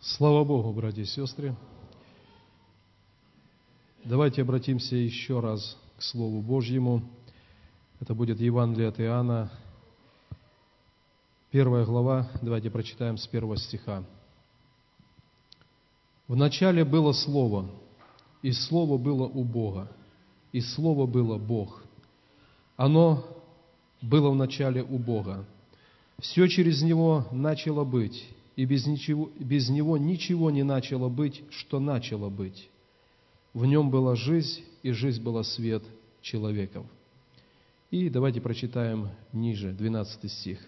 Слава Богу, братья и сестры. Давайте обратимся еще раз к Слову Божьему. Это будет Евангелие от Иоанна, первая глава. Давайте прочитаем с первого стиха. «В начале было Слово, и Слово было у Бога, и Слово было Бог. Оно было в начале у Бога. Все через Него начало быть, и без, ничего, без Него ничего не начало быть, что начало быть. В Нем была жизнь, и жизнь была свет человеков. И давайте прочитаем ниже, 12 стих.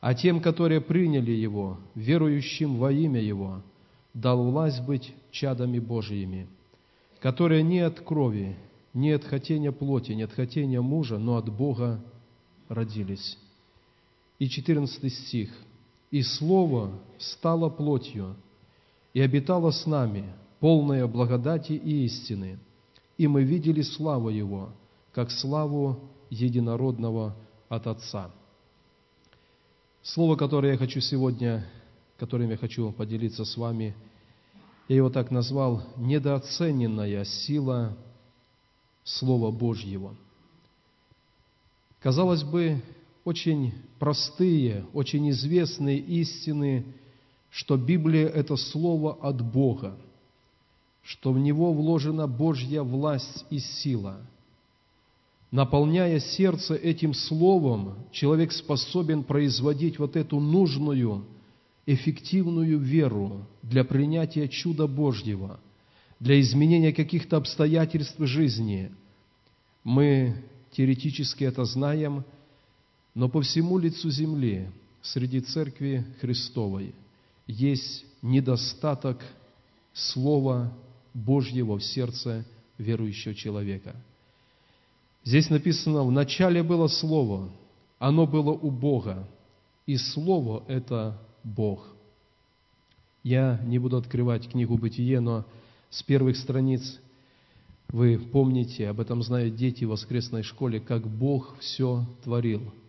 «А тем, которые приняли Его, верующим во имя Его, дал власть быть чадами Божьими, которые не от крови, не от хотения плоти, не от хотения мужа, но от Бога родились». И 14 стих – и Слово стало плотью и обитало с нами, полное благодати и истины, и мы видели славу Его, как славу единородного от Отца. Слово, которое я хочу сегодня, которым я хочу поделиться с вами, я его так назвал «недооцененная сила Слова Божьего». Казалось бы, очень простые, очень известные истины, что Библия – это Слово от Бога, что в него вложена Божья власть и сила. Наполняя сердце этим Словом, человек способен производить вот эту нужную, эффективную веру для принятия чуда Божьего, для изменения каких-то обстоятельств жизни. Мы теоретически это знаем – но по всему лицу земли, среди Церкви Христовой, есть недостаток Слова Божьего в сердце верующего человека. Здесь написано, в начале было Слово, оно было у Бога, и Слово – это Бог. Я не буду открывать книгу «Бытие», но с первых страниц вы помните, об этом знают дети в воскресной школе, как Бог все творил –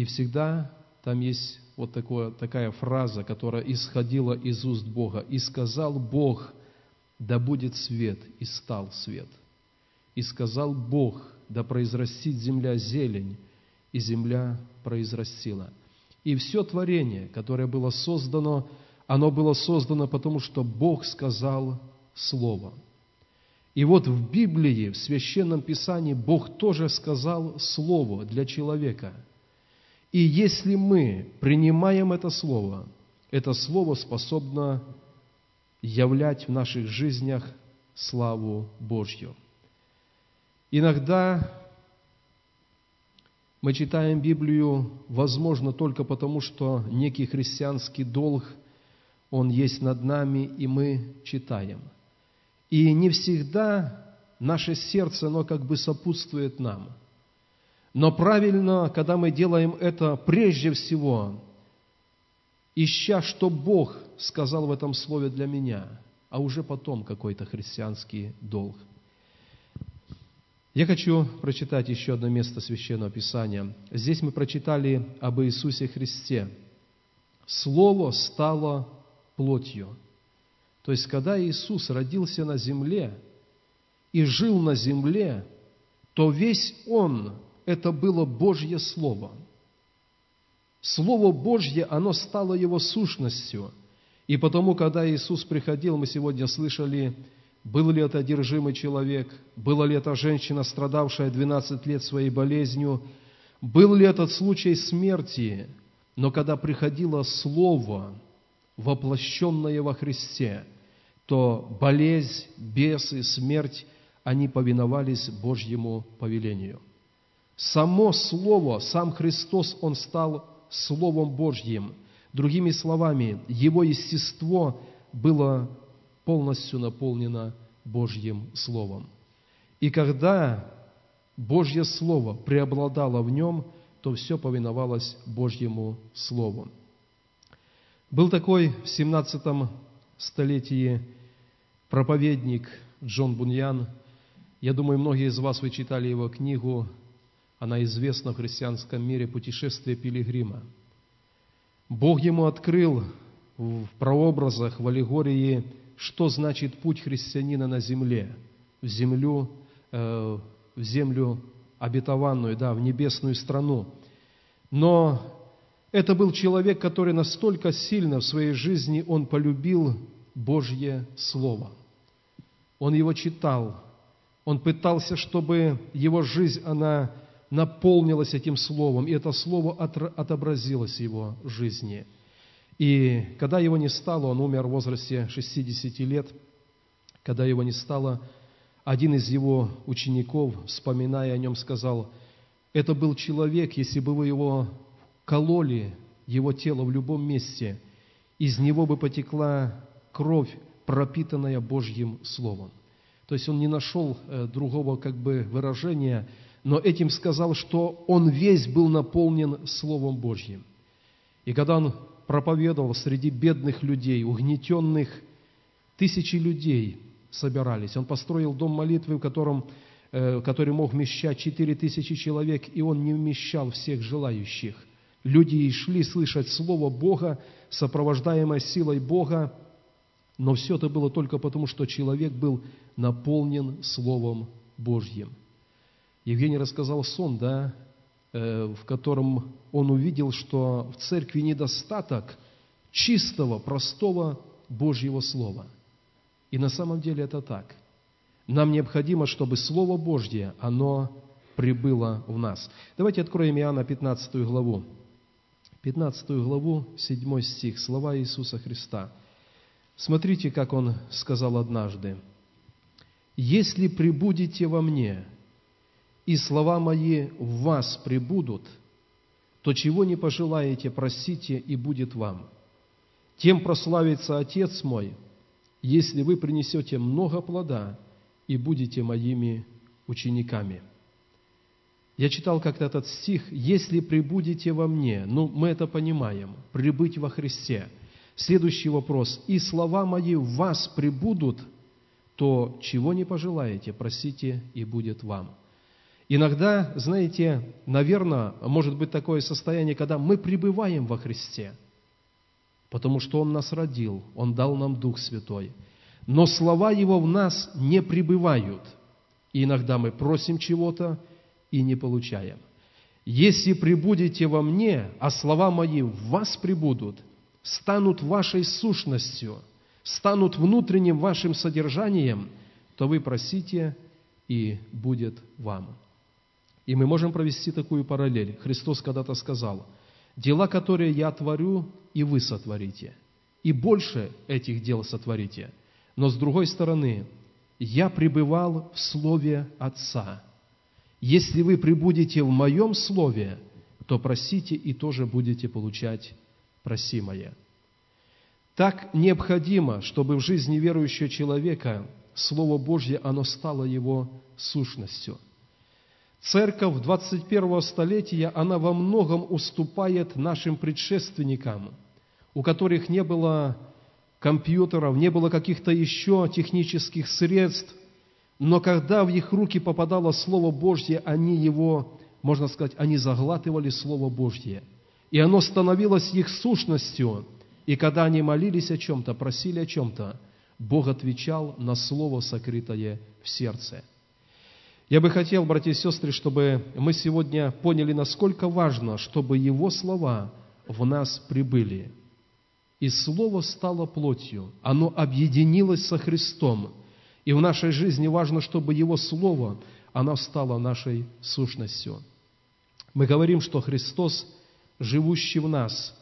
и всегда там есть вот такое, такая фраза, которая исходила из уст Бога. «И сказал Бог, да будет свет, и стал свет. И сказал Бог, да произрастит земля зелень, и земля произрастила». И все творение, которое было создано, оно было создано потому, что Бог сказал Слово. И вот в Библии, в Священном Писании, Бог тоже сказал Слово для человека – и если мы принимаем это Слово, это Слово способно являть в наших жизнях славу Божью. Иногда мы читаем Библию, возможно, только потому, что некий христианский долг, он есть над нами, и мы читаем. И не всегда наше сердце, оно как бы сопутствует нам – но правильно, когда мы делаем это прежде всего, ища, что Бог сказал в этом слове для меня, а уже потом какой-то христианский долг. Я хочу прочитать еще одно место Священного Писания. Здесь мы прочитали об Иисусе Христе. Слово стало плотью. То есть, когда Иисус родился на земле и жил на земле, то весь Он это было Божье Слово. Слово Божье, оно стало его сущностью. И потому, когда Иисус приходил, мы сегодня слышали, был ли это одержимый человек, была ли это женщина, страдавшая 12 лет своей болезнью, был ли этот случай смерти, но когда приходило Слово, воплощенное во Христе, то болезнь, бесы, смерть, они повиновались Божьему повелению – Само Слово, сам Христос, Он стал Словом Божьим. Другими словами, Его естество было полностью наполнено Божьим Словом. И когда Божье Слово преобладало в нем, то все повиновалось Божьему Слову. Был такой в 17 столетии проповедник Джон Буньян. Я думаю, многие из вас вы читали его книгу она известна в христианском мире «Путешествие пилигрима». Бог ему открыл в прообразах, в аллегории, что значит путь христианина на земле, в землю, э, в землю обетованную, да, в небесную страну. Но это был человек, который настолько сильно в своей жизни он полюбил Божье Слово. Он его читал, он пытался, чтобы его жизнь, она наполнилась этим Словом, и это Слово отобразилось в его жизни. И когда его не стало, он умер в возрасте 60 лет, когда его не стало, один из его учеников, вспоминая о нем, сказал, это был человек, если бы вы его кололи, его тело в любом месте, из него бы потекла кровь, пропитанная Божьим Словом. То есть он не нашел э, другого как бы выражения, но этим сказал, что он весь был наполнен Словом Божьим. И когда он проповедовал среди бедных людей, угнетенных, тысячи людей собирались. Он построил дом молитвы, в котором, э, который мог вмещать четыре тысячи человек, и он не вмещал всех желающих. Люди шли слышать Слово Бога, сопровождаемое силой Бога, но все это было только потому, что человек был наполнен Словом Божьим. Евгений рассказал сон, да, э, в котором он увидел, что в церкви недостаток чистого, простого Божьего Слова. И на самом деле это так. Нам необходимо, чтобы Слово Божье, оно прибыло в нас. Давайте откроем Иоанна 15 главу. 15 главу, 7 стих, слова Иисуса Христа. Смотрите, как Он сказал однажды. «Если прибудете во мне, и слова мои в вас прибудут, то чего не пожелаете, просите, и будет вам. Тем прославится Отец мой, если вы принесете много плода и будете моими учениками». Я читал как-то этот стих, «Если прибудете во мне», ну, мы это понимаем, прибыть во Христе. Следующий вопрос, «И слова мои в вас прибудут, то чего не пожелаете, просите, и будет вам». Иногда, знаете, наверное, может быть такое состояние, когда мы пребываем во Христе, потому что Он нас родил, Он дал нам Дух Святой. Но слова Его в нас не пребывают. И иногда мы просим чего-то и не получаем. Если прибудете во мне, а слова мои в вас прибудут, станут вашей сущностью, станут внутренним вашим содержанием, то вы просите, и будет вам. И мы можем провести такую параллель. Христос когда-то сказал, «Дела, которые я творю, и вы сотворите, и больше этих дел сотворите». Но с другой стороны, «Я пребывал в Слове Отца». Если вы прибудете в Моем Слове, то просите и тоже будете получать просимое. Так необходимо, чтобы в жизни верующего человека Слово Божье, оно стало его сущностью – Церковь 21 столетия, она во многом уступает нашим предшественникам, у которых не было компьютеров, не было каких-то еще технических средств, но когда в их руки попадало Слово Божье, они его, можно сказать, они заглатывали Слово Божье. И оно становилось их сущностью. И когда они молились о чем-то, просили о чем-то, Бог отвечал на Слово, сокрытое в сердце – я бы хотел, братья и сестры, чтобы мы сегодня поняли, насколько важно, чтобы Его слова в нас прибыли. И Слово стало плотью, оно объединилось со Христом. И в нашей жизни важно, чтобы Его Слово, оно стало нашей сущностью. Мы говорим, что Христос, живущий в нас,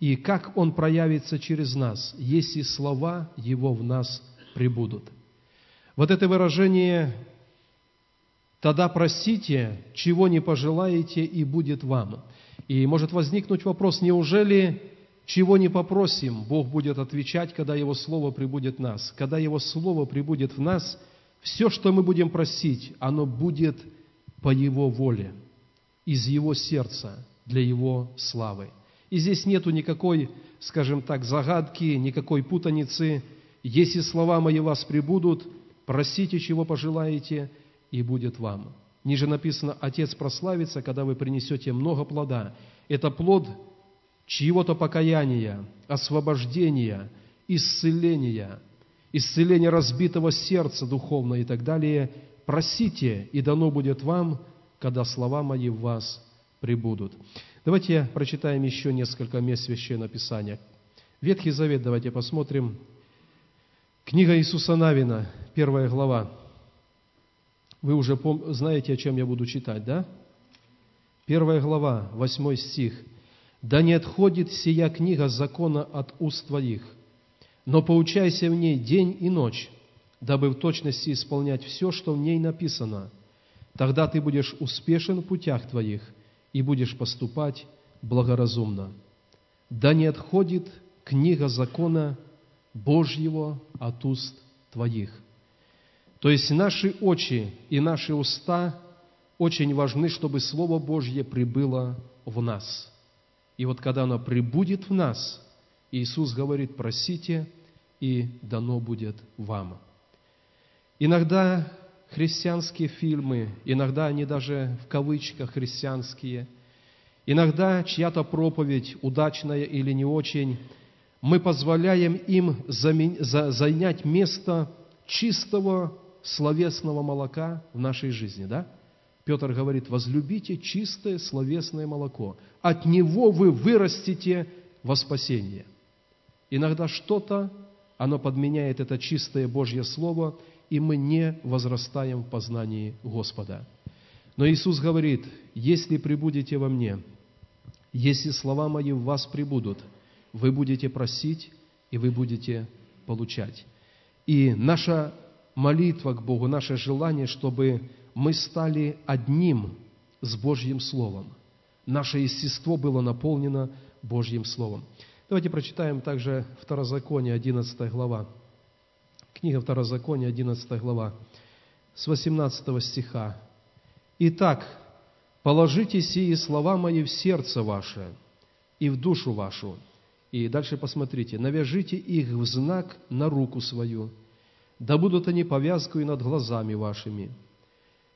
и как Он проявится через нас, если слова Его в нас прибудут. Вот это выражение Тогда просите, чего не пожелаете, и будет вам. И может возникнуть вопрос, неужели чего не попросим, Бог будет отвечать, когда Его Слово прибудет в нас. Когда Его Слово прибудет в нас, все, что мы будем просить, оно будет по Его воле, из Его сердца, для Его славы. И здесь нету никакой, скажем так, загадки, никакой путаницы. Если слова мои вас прибудут, просите, чего пожелаете – и будет вам. Ниже написано, Отец прославится, когда вы принесете много плода. Это плод чьего-то покаяния, освобождения, исцеления, исцеления разбитого сердца духовно и так далее, просите, и дано будет вам, когда слова мои в вас прибудут. Давайте прочитаем еще несколько мест Священного Писания. Ветхий Завет давайте посмотрим. Книга Иисуса Навина, первая глава. Вы уже пом- знаете, о чем я буду читать, да? Первая глава, восьмой стих. «Да не отходит сия книга закона от уст твоих, но поучайся в ней день и ночь, дабы в точности исполнять все, что в ней написано. Тогда ты будешь успешен в путях твоих и будешь поступать благоразумно. Да не отходит книга закона Божьего от уст твоих. То есть наши очи и наши уста очень важны, чтобы Слово Божье прибыло в нас. И вот когда оно прибудет в нас, Иисус говорит, просите, и дано будет вам. Иногда христианские фильмы, иногда они даже в кавычках христианские, иногда чья-то проповедь, удачная или не очень, мы позволяем им занять место чистого словесного молока в нашей жизни, да? Петр говорит, возлюбите чистое словесное молоко. От него вы вырастете во спасение. Иногда что-то, оно подменяет это чистое Божье Слово, и мы не возрастаем в познании Господа. Но Иисус говорит, если прибудете во мне, если слова мои в вас прибудут, вы будете просить, и вы будете получать. И наша молитва к Богу, наше желание, чтобы мы стали одним с Божьим Словом. Наше естество было наполнено Божьим Словом. Давайте прочитаем также Второзаконие, 11 глава. Книга Второзакония, 11 глава, с 18 стиха. «Итак, положите сии слова мои в сердце ваше и в душу вашу». И дальше посмотрите. «Навяжите их в знак на руку свою, да будут они повязкой над глазами вашими.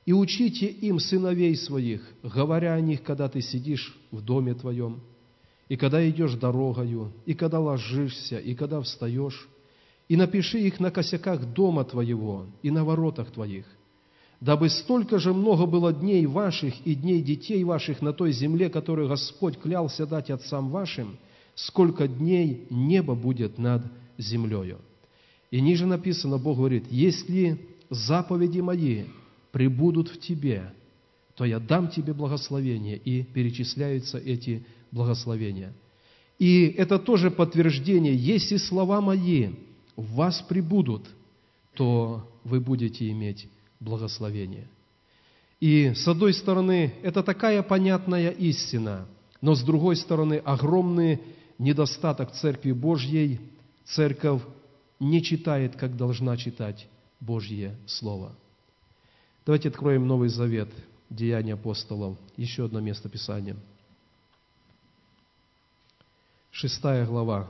И учите им сыновей своих, говоря о них, когда ты сидишь в доме твоем, и когда идешь дорогою, и когда ложишься, и когда встаешь, и напиши их на косяках дома твоего и на воротах твоих, дабы столько же много было дней ваших и дней детей ваших на той земле, которую Господь клялся дать отцам вашим, сколько дней небо будет над землею. И ниже написано, Бог говорит, если заповеди мои прибудут в тебе, то я дам тебе благословение, и перечисляются эти благословения. И это тоже подтверждение, если слова мои в вас прибудут, то вы будете иметь благословение. И с одной стороны, это такая понятная истина, но с другой стороны, огромный недостаток Церкви Божьей. Церковь не читает, как должна читать Божье Слово. Давайте откроем Новый Завет, Деяния апостолов, еще одно место Писания. Шестая глава.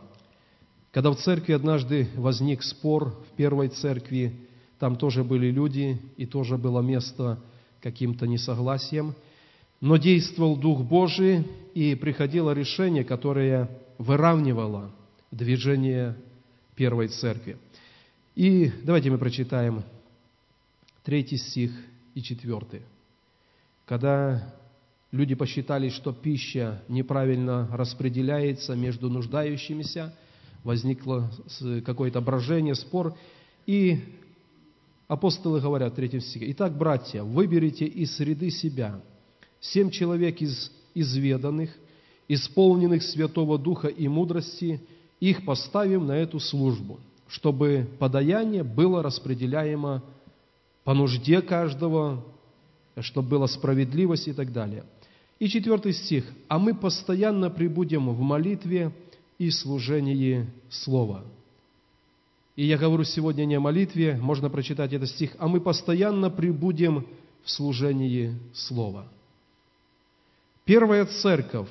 Когда в церкви однажды возник спор в первой церкви, там тоже были люди, и тоже было место каким-то несогласием, но действовал Дух Божий, и приходило решение, которое выравнивало движение первой церкви. И давайте мы прочитаем третий стих и четвертый. Когда люди посчитали, что пища неправильно распределяется между нуждающимися, возникло какое-то брожение, спор, и апостолы говорят в третьем стихе, «Итак, братья, выберите из среды себя семь человек из изведанных, исполненных Святого Духа и мудрости, их поставим на эту службу, чтобы подаяние было распределяемо по нужде каждого, чтобы была справедливость и так далее. И четвертый стих. «А мы постоянно прибудем в молитве и служении Слова». И я говорю сегодня не о молитве, можно прочитать этот стих, «А мы постоянно прибудем в служении Слова». Первая церковь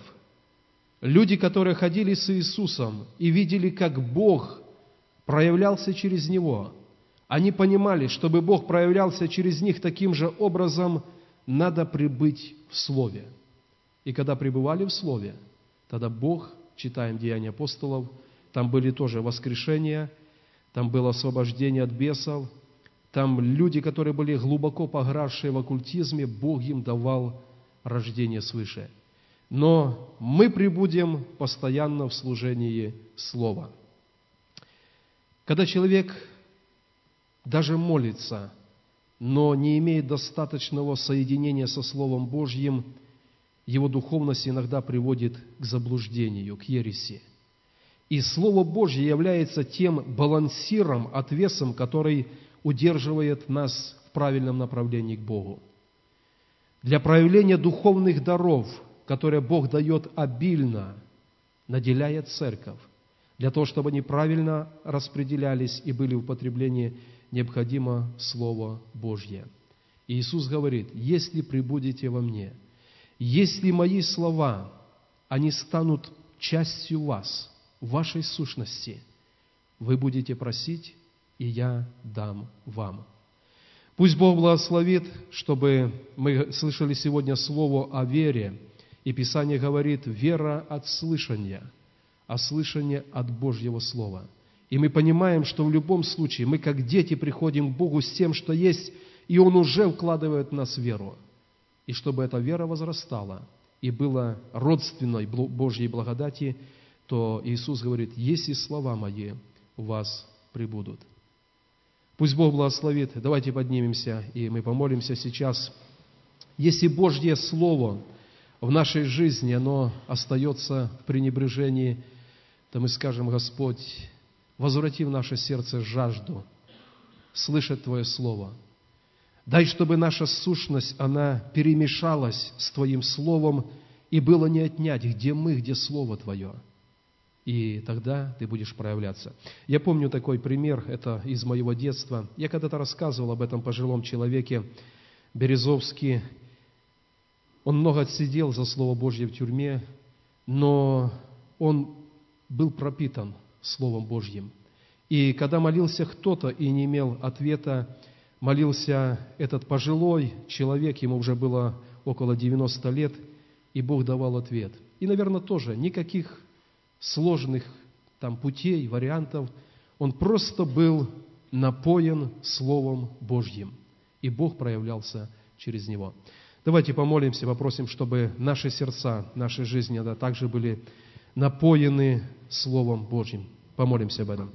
Люди, которые ходили с Иисусом и видели, как Бог проявлялся через Него, они понимали, чтобы Бог проявлялся через них таким же образом, надо прибыть в Слове. И когда пребывали в Слове, тогда Бог читаем Деяния апостолов, там были тоже воскрешения, там было освобождение от бесов, там люди, которые были глубоко погравшие в оккультизме, Бог им давал рождение свыше. Но мы прибудем постоянно в служении Слова. Когда человек даже молится, но не имеет достаточного соединения со Словом Божьим, его духовность иногда приводит к заблуждению, к ереси. И Слово Божье является тем балансиром, отвесом, который удерживает нас в правильном направлении к Богу. Для проявления духовных даров, которые Бог дает обильно, наделяя церковь, для того, чтобы они правильно распределялись и были в употреблении, необходимо Слово Божье. И Иисус говорит, если прибудете во мне, если мои слова, они станут частью вас, вашей сущности, вы будете просить, и я дам вам. Пусть Бог благословит, чтобы мы слышали сегодня слово о вере, и Писание говорит, вера от слышания, а слышание от Божьего Слова. И мы понимаем, что в любом случае мы, как дети, приходим к Богу с тем, что есть, и Он уже вкладывает в нас веру. И чтобы эта вера возрастала и была родственной Божьей благодати, то Иисус говорит, если слова мои у вас прибудут. Пусть Бог благословит. Давайте поднимемся, и мы помолимся сейчас. Если Божье Слово в нашей жизни, оно остается в пренебрежении, то мы скажем, Господь, возврати в наше сердце жажду слышать Твое Слово. Дай, чтобы наша сущность, она перемешалась с Твоим Словом, и было не отнять, где мы, где Слово Твое – и тогда ты будешь проявляться. Я помню такой пример, это из моего детства. Я когда-то рассказывал об этом пожилом человеке, Березовский. Он много отсидел за Слово Божье в тюрьме, но он был пропитан Словом Божьим. И когда молился кто-то и не имел ответа, молился этот пожилой человек, ему уже было около 90 лет, и Бог давал ответ. И, наверное, тоже никаких сложных там путей, вариантов. Он просто был напоен Словом Божьим, и Бог проявлялся через него. Давайте помолимся, попросим, чтобы наши сердца, наши жизни да, также были напоены Словом Божьим. Помолимся об этом.